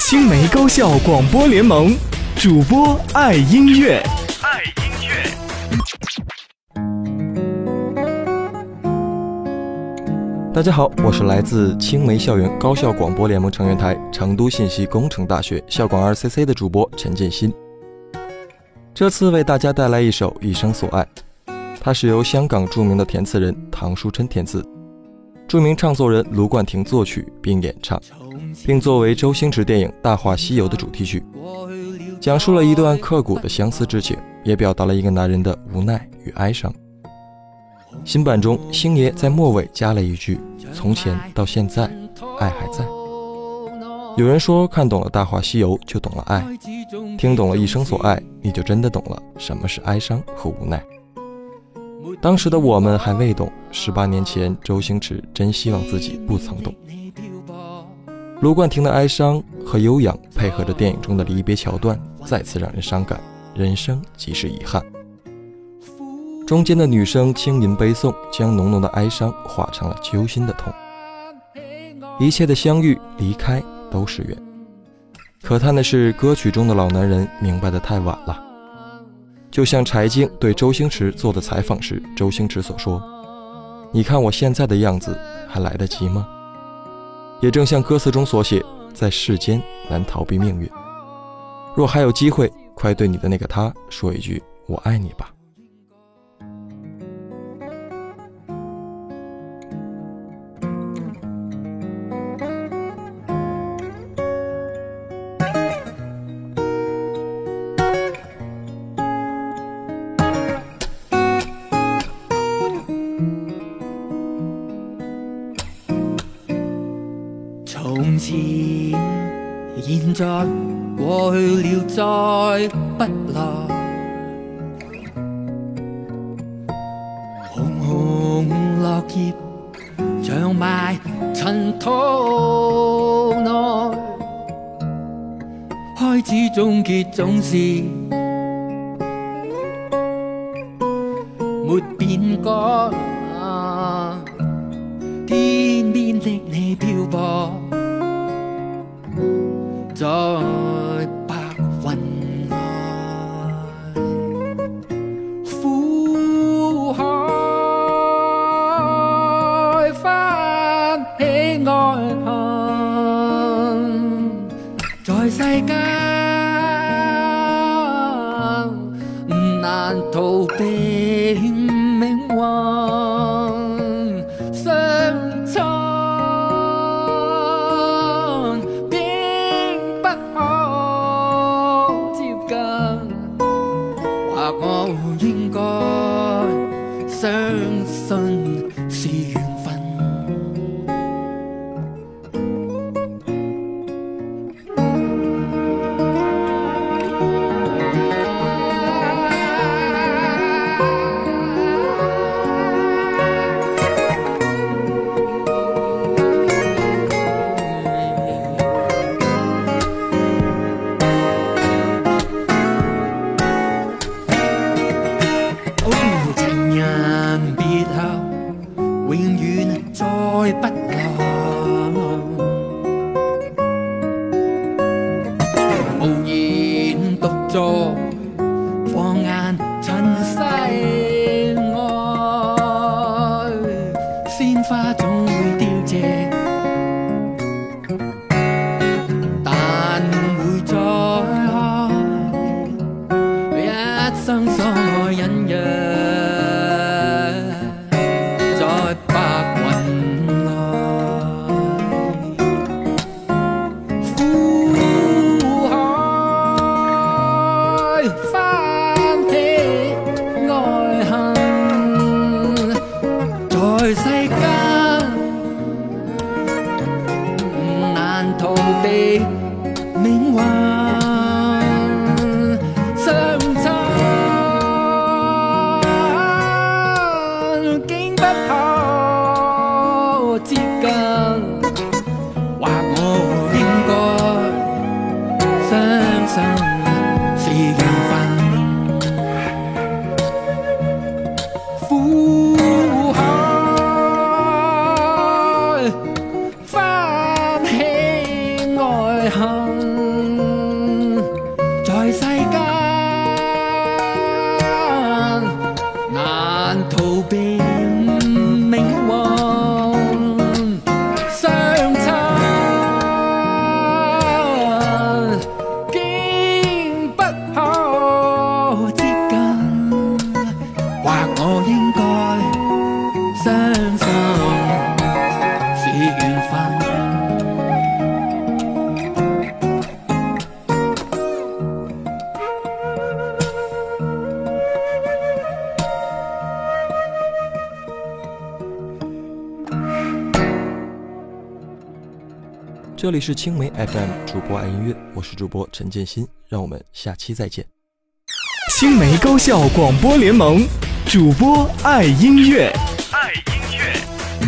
青梅高校广播联盟主播爱音乐，爱音乐。大家好，我是来自青梅校园高校广播联盟成员台成都信息工程大学校广二 CC 的主播陈建新。这次为大家带来一首《一生所爱》，它是由香港著名的填词人唐书琛填词，著名唱作人卢冠廷作曲并演唱，并作为周星驰电影《大话西游》的主题曲，讲述了一段刻骨的相思之情，也表达了一个男人的无奈与哀伤。新版中，星爷在末尾加了一句：“从前到现在，爱还在。”有人说，看懂了《大话西游》就懂了爱，听懂了一生所爱，你就真的懂了什么是哀伤和无奈。当时的我们还未懂，十八年前，周星驰真希望自己不曾懂。卢冠廷的哀伤和悠扬，配合着电影中的离别桥段，再次让人伤感。人生即是遗憾。中间的女声轻吟悲颂，将浓浓的哀伤化成了揪心的痛。一切的相遇、离开。都是缘。可叹的是，歌曲中的老男人明白的太晚了。就像柴静对周星驰做的采访时，周星驰所说：“你看我现在的样子，还来得及吗？”也正像歌词中所写，在世间难逃避命运。若还有机会，快对你的那个他说一句“我爱你”吧。现在过去了，再不来。红红落叶长埋尘土内，开始终结总是没变改。天边的你漂泊。逃避命运，相衬，并不可接近。或我应该相信是缘。花總會凋謝，但會再開。一生所。逃避命运。翻起爱恨。散散这里是青梅 FM 主播爱音乐，我是主播陈建新，让我们下期再见。青梅高校广播联盟，主播爱音乐。